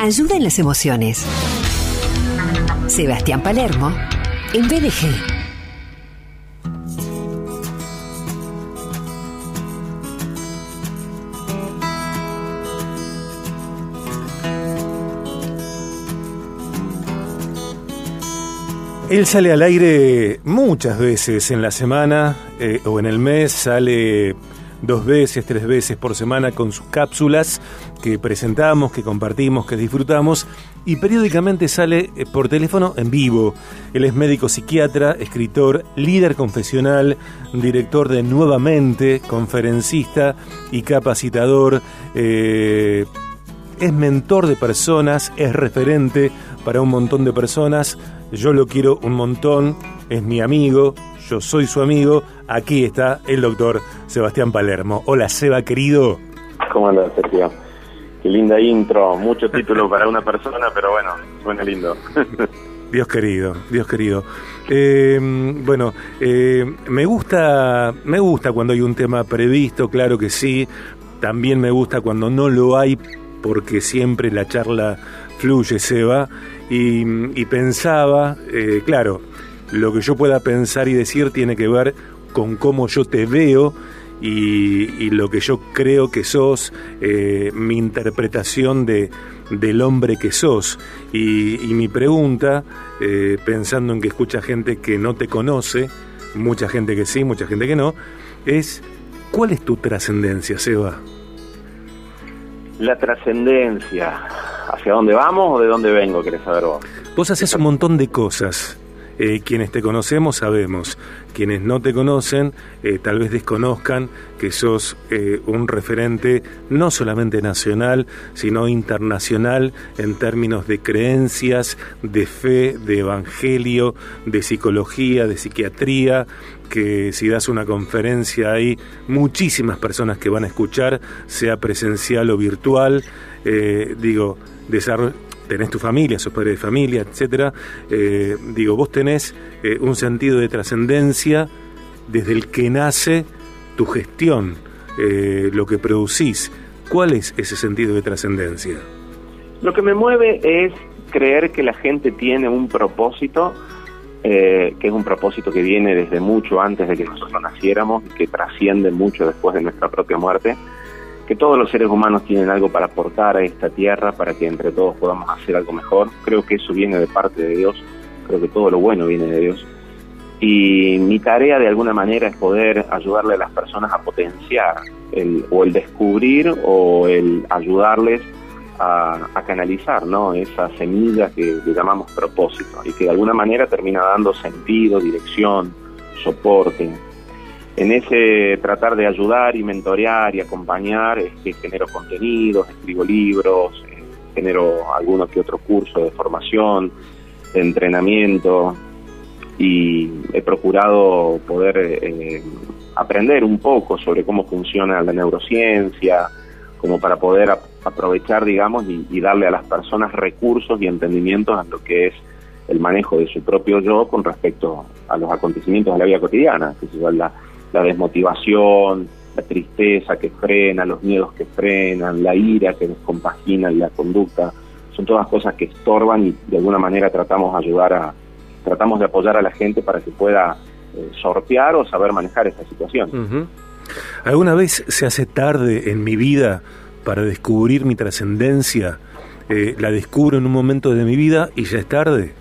ayuda en las emociones. Sebastián Palermo, en BDG. Él sale al aire muchas veces en la semana eh, o en el mes, sale dos veces, tres veces por semana con sus cápsulas que presentamos, que compartimos, que disfrutamos y periódicamente sale eh, por teléfono en vivo. Él es médico psiquiatra, escritor, líder confesional, director de Nuevamente, conferencista y capacitador. Eh, es mentor de personas, es referente para un montón de personas. Yo lo quiero un montón, es mi amigo, yo soy su amigo. Aquí está el doctor Sebastián Palermo. Hola, Seba, querido. ¿Cómo andas, Sergio? Qué linda intro, mucho título para una persona, pero bueno, suena lindo. Dios querido, Dios querido. Eh, bueno, eh, me gusta, me gusta cuando hay un tema previsto, claro que sí. También me gusta cuando no lo hay, porque siempre la charla fluye, Seba. Y, y pensaba, eh, claro, lo que yo pueda pensar y decir tiene que ver con cómo yo te veo y, lo que yo creo que sos, eh, mi interpretación de, del hombre que sos. Y, mi pregunta, eh, pensando en que escucha gente que no te conoce, mucha gente que sí, mucha gente que no, es, ¿cuál es tu trascendencia, Seba? La trascendencia, ¿hacia dónde vamos o de dónde vengo, querés saber vos? Vos haces un montón de cosas eh, quienes te conocemos sabemos, quienes no te conocen eh, tal vez desconozcan que sos eh, un referente no solamente nacional, sino internacional en términos de creencias, de fe, de evangelio, de psicología, de psiquiatría, que si das una conferencia hay muchísimas personas que van a escuchar, sea presencial o virtual. digo, desarrollo tenés tu familia, sos padre de familia, etcétera, eh, digo, vos tenés eh, un sentido de trascendencia desde el que nace tu gestión, eh, lo que producís. ¿Cuál es ese sentido de trascendencia? Lo que me mueve es creer que la gente tiene un propósito, que es un propósito que viene desde mucho antes de que nosotros naciéramos y que trasciende mucho después de nuestra propia muerte que todos los seres humanos tienen algo para aportar a esta tierra, para que entre todos podamos hacer algo mejor. Creo que eso viene de parte de Dios, creo que todo lo bueno viene de Dios. Y mi tarea de alguna manera es poder ayudarle a las personas a potenciar el, o el descubrir o el ayudarles a, canalizar ¿no? esa semilla que, que llamamos propósito y que de alguna manera termina dando sentido, dirección, soporte, en ese tratar de ayudar y mentorear y acompañar, es que genero contenidos, escribo libros, eh, genero alguno que otro curso de formación, de entrenamiento y he procurado poder eh, aprender un poco sobre cómo funciona la neurociencia, como para poder aprovechar, digamos, y, darle a las personas recursos y entendimientos en lo que es el manejo de su propio yo con respecto a los acontecimientos de la vida cotidiana, que es la la desmotivación, la tristeza que frena, los miedos que frenan, la ira que descompagina la conducta, son todas cosas que estorban y de alguna manera tratamos de ayudar a, tratamos de apoyar a la gente para que pueda eh, sortear o saber manejar esta situación. ¿Alguna vez se hace tarde en mi vida para descubrir mi trascendencia? Eh, ¿La descubro en un momento de mi vida y ya es tarde?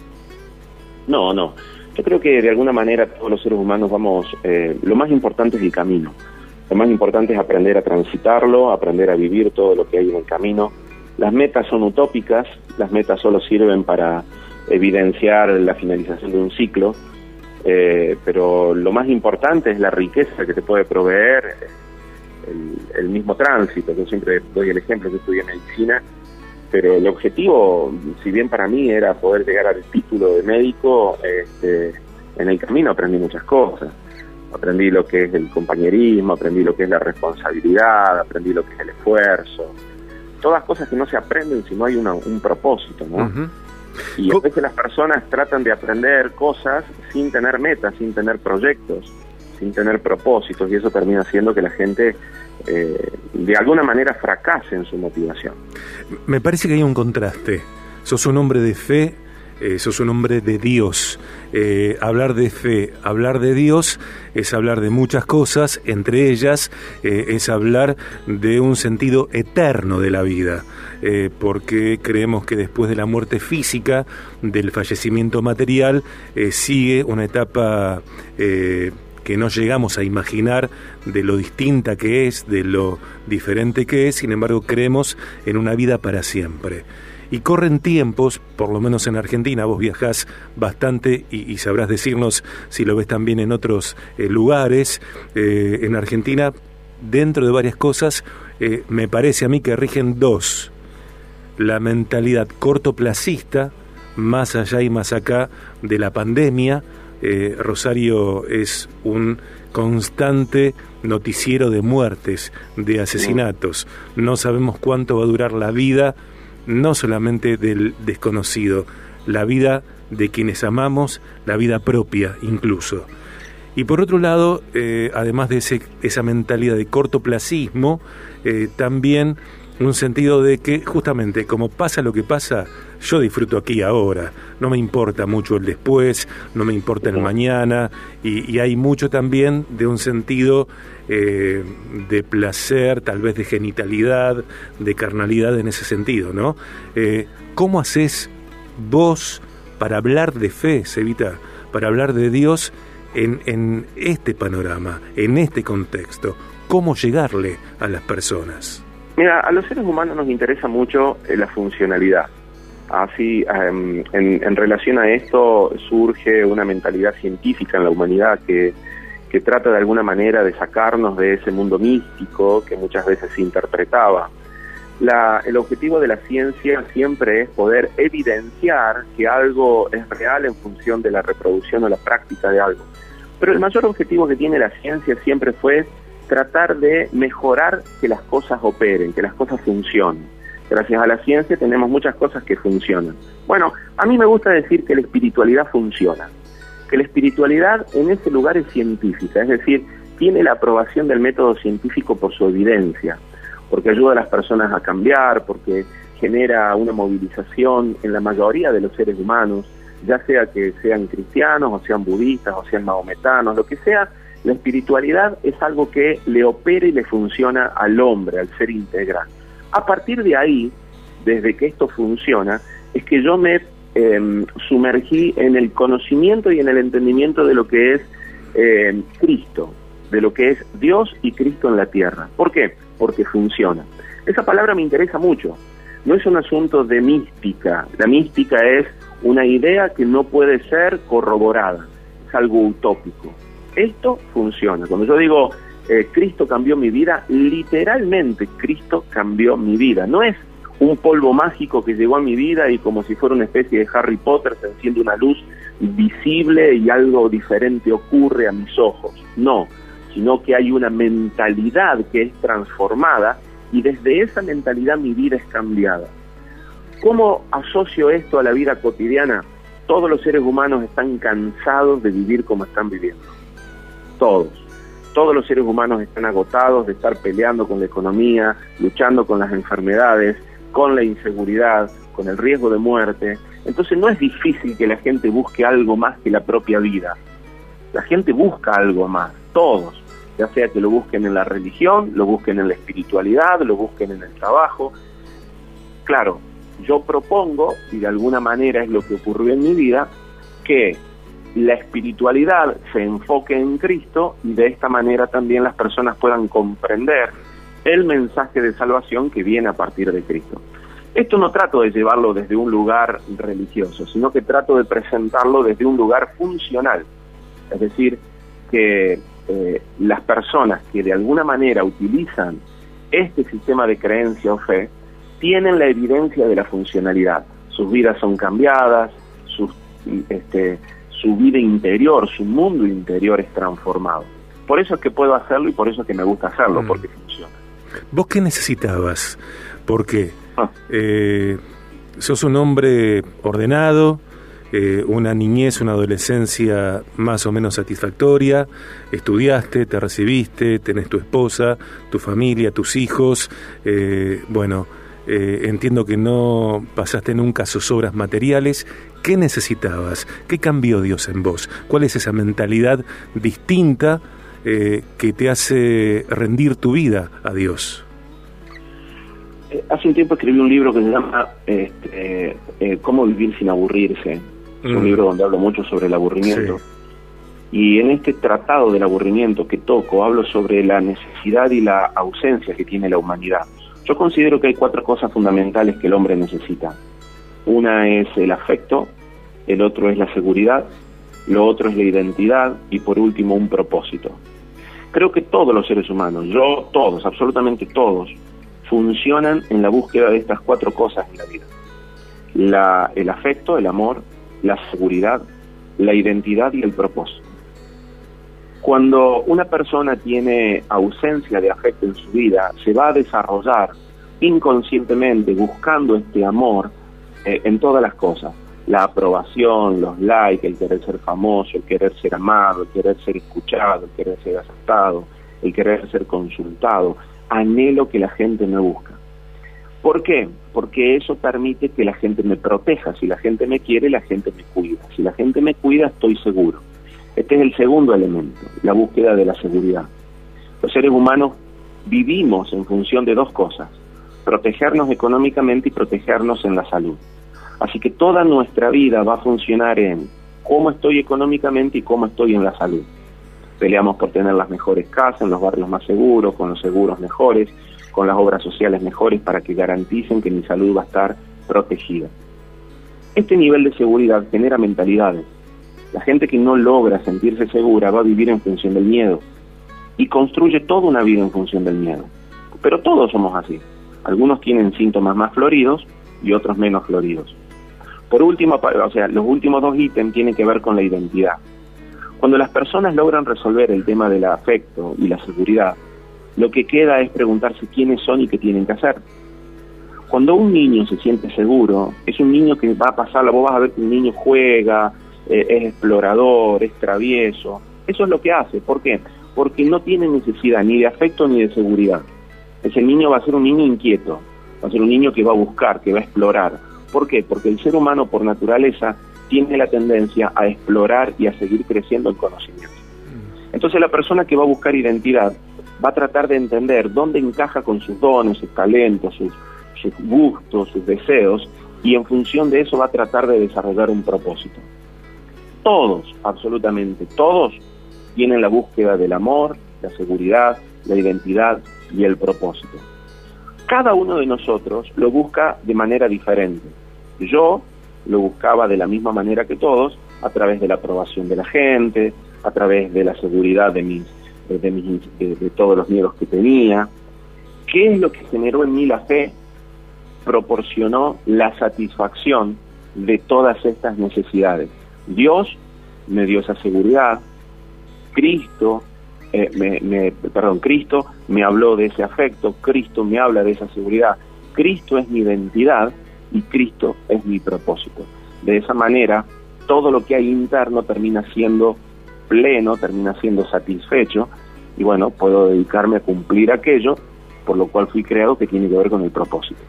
No, no. Yo creo que de alguna manera todos los seres humanos vamos, eh, lo más importante es el camino. Lo más importante es aprender a transitarlo, aprender a vivir todo lo que hay en el camino. Las metas son utópicas, las metas solo sirven para evidenciar la finalización de un ciclo, eh, pero lo más importante es la riqueza que te puede proveer el, el mismo tránsito. Yo siempre doy el ejemplo, que estudié medicina pero el objetivo, si bien para mí era poder llegar al título de médico, este, en el camino aprendí muchas cosas. Aprendí lo que es el compañerismo, aprendí lo que es la responsabilidad, aprendí lo que es el esfuerzo. Todas cosas que no se aprenden si no hay un propósito, ¿no? Y a veces las personas tratan de aprender cosas sin tener metas, sin tener proyectos. Sin tener propósitos y eso termina haciendo que la gente eh, de alguna manera fracase en su motivación. Me parece que hay un contraste. Sos un hombre de fe, eh, sos un hombre de Dios. Eh, hablar de fe, hablar de Dios es hablar de muchas cosas, entre ellas es hablar de un sentido eterno de la vida, porque creemos que después de la muerte física, del fallecimiento material, sigue una etapa que no llegamos a imaginar de lo distinta que es, de lo diferente que es, sin embargo creemos en una vida para siempre. Y corren tiempos, por lo menos en Argentina, vos viajás bastante y, sabrás decirnos si lo ves también en otros eh, lugares. Eh, en Argentina, dentro de varias cosas, eh, me parece a mí que rigen dos. La mentalidad cortoplacista, más allá y más acá de la pandemia, eh, Rosario es un constante noticiero de muertes, de asesinatos. No sabemos cuánto va a durar la vida, no solamente del desconocido, la vida de quienes amamos, la vida propia incluso. Y por otro lado, eh, además de ese, esa mentalidad de cortoplacismo, eh, también un sentido de que justamente como pasa lo que pasa, yo disfruto aquí ahora, no me importa mucho el después, no me importa el mañana, y, hay mucho también de un sentido eh, de placer, tal vez de genitalidad, de carnalidad en ese sentido, ¿no? Eh, ¿Cómo haces vos para hablar de fe, Sevita, para hablar de Dios en, en este panorama, en este contexto? ¿Cómo llegarle a las personas? Mira, a los seres humanos nos interesa mucho eh, la funcionalidad. Así, em, en, relación a esto surge una mentalidad científica en la humanidad que, que trata de alguna manera de sacarnos de ese mundo místico que muchas veces se interpretaba. La, el objetivo de la ciencia siempre es poder evidenciar que algo es real en función de la reproducción o la práctica de algo. Pero el mayor objetivo que tiene la ciencia siempre fue tratar de mejorar que las cosas operen, que las cosas funcionen. Gracias a la ciencia tenemos muchas cosas que funcionan. Bueno, a mí me gusta decir que la espiritualidad funciona, que la espiritualidad en ese lugar es científica, es decir, tiene la aprobación del método científico por su evidencia, porque ayuda a las personas a cambiar, porque genera una movilización en la mayoría de los seres humanos, ya sea que sean cristianos o sean budistas o sean mahometanos, lo que sea, la espiritualidad es algo que le opera y le funciona al hombre, al ser integral. A partir de ahí, desde que esto funciona, es que yo me em, sumergí en el conocimiento y en el entendimiento de lo que es em, Cristo, de lo que es Dios y Cristo en la tierra. ¿Por qué? Porque funciona. Esa palabra me interesa mucho. No es un asunto de mística. La mística es una idea que no puede ser corroborada. Es algo utópico. Esto funciona. Cuando yo digo eh, Cristo cambió mi vida, literalmente Cristo cambió mi vida. No es un polvo mágico que llegó a mi vida y como si fuera una especie de Harry Potter se enciende una luz visible y algo diferente ocurre a mis ojos. No, sino que hay una mentalidad que es transformada y desde esa mentalidad mi vida es cambiada. ¿Cómo asocio esto a la vida cotidiana? Todos los seres humanos están cansados de vivir como están viviendo todos. Todos los seres humanos están agotados de estar peleando con la economía, luchando con las enfermedades, con la inseguridad, con el riesgo de muerte. Entonces no es difícil que la gente busque algo más que la propia vida. La gente busca algo más, todos, ya sea que lo busquen en la religión, lo busquen en la espiritualidad, lo busquen en el trabajo. Claro, yo propongo, y de alguna manera es lo que ocurrió en mi vida, que la espiritualidad se enfoque en Cristo y de esta manera también las personas puedan comprender el mensaje de salvación que viene a partir de Cristo. Esto no trato de llevarlo desde un lugar religioso, sino que trato de presentarlo desde un lugar funcional. Es decir, que eh, las personas que de alguna manera utilizan este sistema de creencia o fe tienen la evidencia de la funcionalidad. Sus vidas son cambiadas, sus este, su vida interior, su mundo interior es transformado. Por eso es que puedo hacerlo y por eso es que me gusta hacerlo, mm. porque funciona. ¿Vos qué necesitabas? Porque ah. eh, sos un hombre ordenado, eh, una niñez, una adolescencia más o menos satisfactoria, estudiaste, te recibiste, tenés tu esposa, tu familia, tus hijos, eh, bueno, eh, entiendo que no pasaste nunca zozobras materiales. ¿Qué necesitabas? ¿Qué cambió Dios en vos? ¿Cuál es esa mentalidad distinta que te hace rendir tu vida a Dios? Hace un tiempo escribí un libro que se llama este, Cómo vivir sin aburrirse es un mm. libro donde hablo mucho sobre el aburrimiento. Y en este tratado del aburrimiento que toco, hablo sobre la necesidad y la ausencia que tiene la humanidad. Yo considero que hay cuatro cosas fundamentales que el hombre necesita. Una es el afecto, el otro es la seguridad, lo otro es la identidad y por último un propósito. Creo que todos los seres humanos, yo todos, absolutamente todos, funcionan en la búsqueda de estas cuatro cosas en la vida. El afecto, el amor, la seguridad, la identidad y el propósito. Cuando una persona tiene ausencia de afecto en su vida, se va a desarrollar inconscientemente buscando este amor eh, en todas las cosas. La aprobación, los likes, el querer ser famoso, el querer ser amado, el querer ser escuchado, el querer ser aceptado, el querer ser consultado. Anhelo que la gente me busca. ¿Por qué? Porque eso permite que la gente me proteja. Si la gente me quiere, la gente me cuida. Si la gente me cuida, estoy seguro. Este es el segundo elemento, la búsqueda de la seguridad. Los seres humanos vivimos en función de dos cosas, protegernos económicamente y protegernos en la salud. Así que toda nuestra vida va a funcionar en cómo estoy económicamente y cómo estoy en la salud. Peleamos por tener las mejores casas, en los barrios más seguros, con los seguros mejores, con las obras sociales mejores para que garanticen que mi salud va a estar protegida. Este nivel de seguridad genera mentalidades. La gente que no logra sentirse segura va a vivir en función del miedo y construye toda una vida en función del miedo. Pero todos somos así. Algunos tienen síntomas más floridos y otros menos floridos. Por último, o sea, los últimos dos ítems tienen que ver con la identidad. Cuando las personas logran resolver el tema del afecto y la seguridad, lo que queda es preguntarse quiénes son y qué tienen que hacer. Cuando un niño se siente seguro, es un niño que va a pasar, vos vas a ver que un niño juega, eh, es explorador, es travieso. Eso es lo que hace. ¿Por qué? Porque no tiene necesidad ni de afecto ni de seguridad. Ese niño va a ser un niño inquieto, va a ser un niño que va a buscar, que va a explorar. ¿Por qué? Porque el ser humano por naturaleza tiene la tendencia a explorar y a seguir creciendo en conocimiento. Mm. Entonces la persona que va a buscar identidad va a tratar de entender dónde encaja con sus dones, sus talentos, sus, gustos, sus deseos, y en función de eso va a tratar de desarrollar un propósito. Todos, absolutamente todos, tienen la búsqueda del amor, la seguridad, la identidad y el propósito. Cada uno de nosotros lo busca de manera diferente. Yo lo buscaba de la misma manera que todos, a través de la aprobación de la gente, a través de la seguridad de mis de, todos los miedos que tenía. ¿Qué es lo que generó en mí la fe? Proporcionó la satisfacción de todas estas necesidades. Dios me dio esa seguridad, Cristo, eh, me, perdón, Cristo me habló de ese afecto, Cristo me habla de esa seguridad, Cristo es mi identidad y Cristo es mi propósito. De esa manera, todo lo que hay interno termina siendo pleno, termina siendo satisfecho y bueno, puedo dedicarme a cumplir aquello por lo cual fui creado que tiene que ver con el propósito.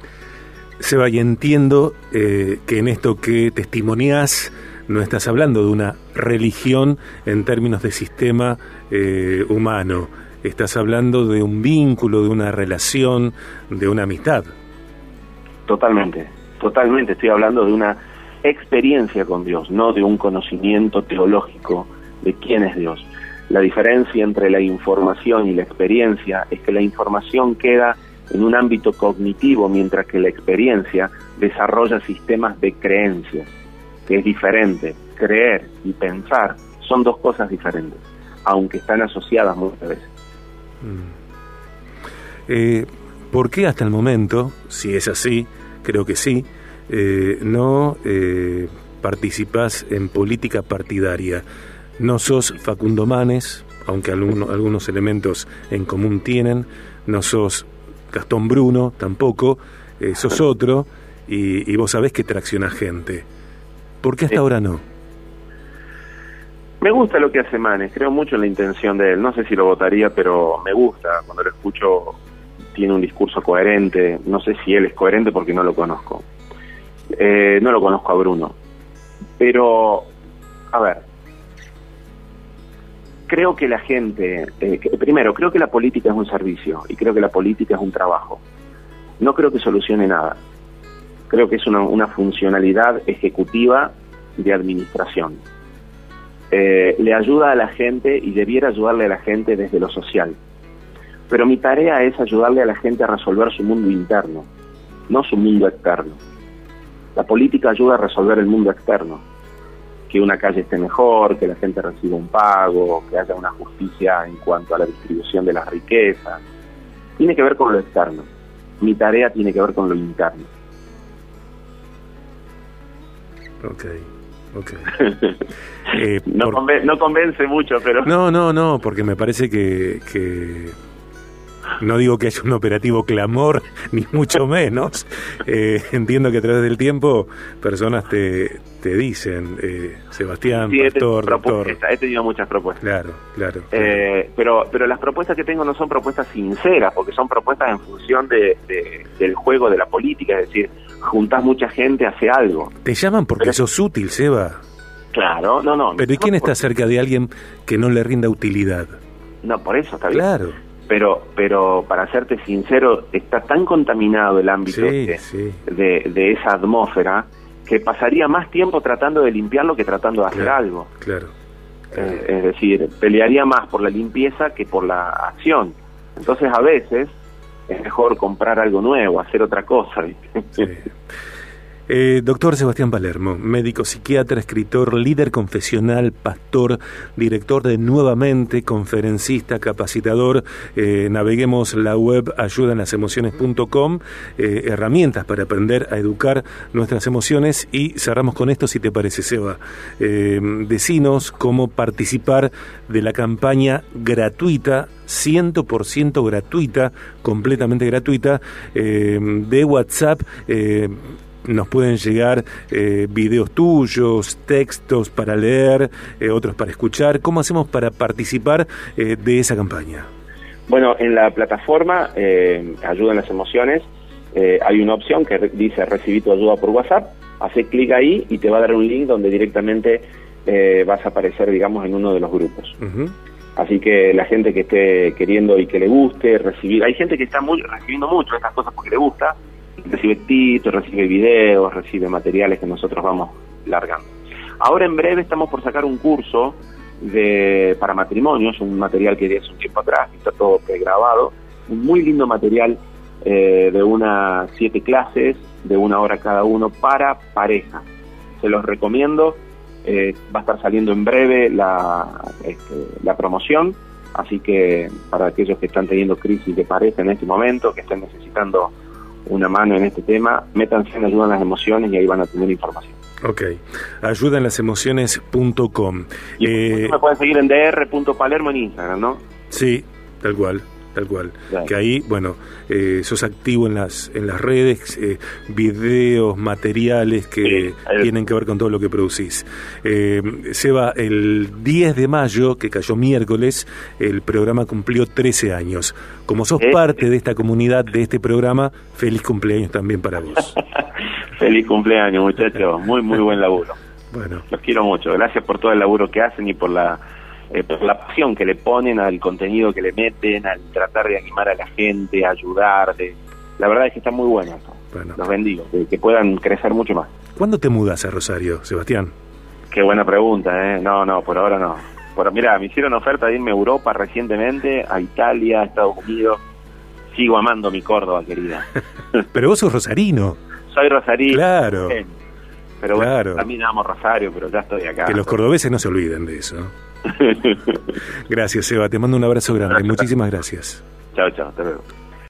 Seba, y entiendo eh, que en esto que testimonias no estás hablando de una religión en términos de sistema eh, humano, estás hablando de un vínculo, de una relación, de una amistad. Totalmente, totalmente, estoy hablando de una experiencia con Dios, no de un conocimiento teológico de quién es Dios. La diferencia entre la información y la experiencia es que la información queda en un ámbito cognitivo, mientras que la experiencia desarrolla sistemas de creencias, que es diferente. Creer y pensar son dos cosas diferentes, aunque están asociadas muchas veces. Mm. Eh, ¿Por qué hasta el momento, si es así, creo que sí, eh, no eh, participas en política partidaria? No sos Facundo Manes, aunque algunos elementos en común tienen, no sos Gastón Bruno tampoco, eh, sos otro y, vos sabés que tracciona gente. ¿Por qué hasta ahora no? Me gusta lo que hace Manes, creo mucho en la intención de él. No sé si lo votaría, pero me gusta. Cuando lo escucho, tiene un discurso coherente. No sé si él es coherente porque no lo conozco. Eh, no lo conozco a Bruno. Pero, a ver, creo que la gente, eh, primero, creo que la política es un servicio y creo que la política es un trabajo. No creo que solucione nada. Creo que es una, funcionalidad ejecutiva de administración eh, le ayuda a la gente y debiera ayudarle a la gente desde lo social. Pero mi tarea es ayudarle a la gente a resolver su mundo interno, no su mundo externo. La política ayuda a resolver el mundo externo, que una calle esté mejor, que la gente reciba un pago, que haya una justicia en cuanto a la distribución de las riquezas. Tiene que ver con lo externo. Mi tarea tiene que ver con lo interno. Okay. Okay. Eh, no, convence mucho, pero... No, no, no, porque me parece que, que... No digo que haya un operativo clamor, ni mucho menos. Eh, entiendo que a través del tiempo personas te, te dicen, eh, Sebastián, pastor, doctor. He tenido muchas propuestas. Claro, claro. pero, pero las propuestas que tengo no son propuestas sinceras, porque son propuestas en función de, del juego de la política, es decir, juntás mucha gente, hace algo. Te llaman porque sos útil, Seba. Claro, no, no. Pero ¿y quién está cerca de alguien que no le rinda utilidad? No, por eso está bien. Claro. Pero, pero para serte sincero, está tan contaminado el ámbito de, de, esa atmósfera que pasaría más tiempo tratando de limpiarlo que tratando de hacer algo. Claro. Eh, es decir, pelearía más por la limpieza que por la acción. Entonces, a veces es mejor comprar algo nuevo, hacer otra cosa. Eh, doctor Sebastián Palermo, médico psiquiatra, escritor, líder confesional, pastor, director de Nuevamente, conferencista, capacitador. Eh, naveguemos la web ayudanlasemociones.com, eh, herramientas para aprender a educar nuestras emociones y cerramos con esto si te parece, Seba. Decinos cómo participar de la campaña gratuita 100% gratuita, completamente gratuita, de WhatsApp nos pueden llegar eh, videos tuyos, textos para leer, eh, otros para escuchar. ¿Cómo hacemos para participar eh, de esa campaña? Bueno, en la plataforma Ayuda en las Emociones hay una opción que dice recibir tu ayuda por WhatsApp. Hace clic ahí y te va a dar un link donde directamente vas a aparecer, digamos, en uno de los grupos. Así que la gente que esté queriendo y que le guste recibir, hay gente que está muy recibiendo mucho estas cosas porque le gusta, recibe títulos, recibe videos, recibe materiales que nosotros vamos largando. Ahora en breve estamos por sacar un curso de para matrimonios, un material que hace un tiempo atrás, está todo pregrabado, un muy lindo material eh, de unas siete clases, de una hora cada uno, para pareja. Se los recomiendo, eh, va a estar saliendo en breve la, este, la promoción, así que para aquellos que están teniendo crisis de pareja en este momento, que estén necesitando una mano en este tema, métanse en Ayuda en las Emociones y ahí van a tener información. Ok, ayudaenlasemociones.com. Y eh, me pueden seguir en dr.palermo en Instagram, ¿no? Sí, tal cual tal cual. Que ahí, bueno, eh, sos activo en las, en las redes, eh, videos, materiales que tienen que ver con todo lo que producís. Eh, Seba, el 10 de mayo, que cayó miércoles, el programa cumplió 13 años. Como sos parte de esta comunidad, de este programa, feliz cumpleaños también para vos. feliz cumpleaños, muchachos. Muy, muy buen laburo. Bueno. Los quiero mucho. Gracias por todo el laburo que hacen y por la eh, por la pasión que le ponen al contenido que le meten, al tratar de animar a la gente, ayudar. De... La verdad es que está muy bueno Bueno. Los bendigo, que, puedan crecer mucho más. ¿Cuándo te mudas a Rosario, Sebastián? Qué buena pregunta, ¿eh? No, no, por ahora no. Por, mira, me hicieron oferta de irme a Europa recientemente, a Italia, a Estados Unidos. Sigo amando mi Córdoba, querida. pero vos sos rosarino. Soy rosarino. Claro. Pero bueno, también amo Rosario, pero ya estoy acá. Que los cordobeses no se olviden de eso. gracias, Eva. Te mando un abrazo grande. Muchísimas gracias. Chao, chao. Hasta luego.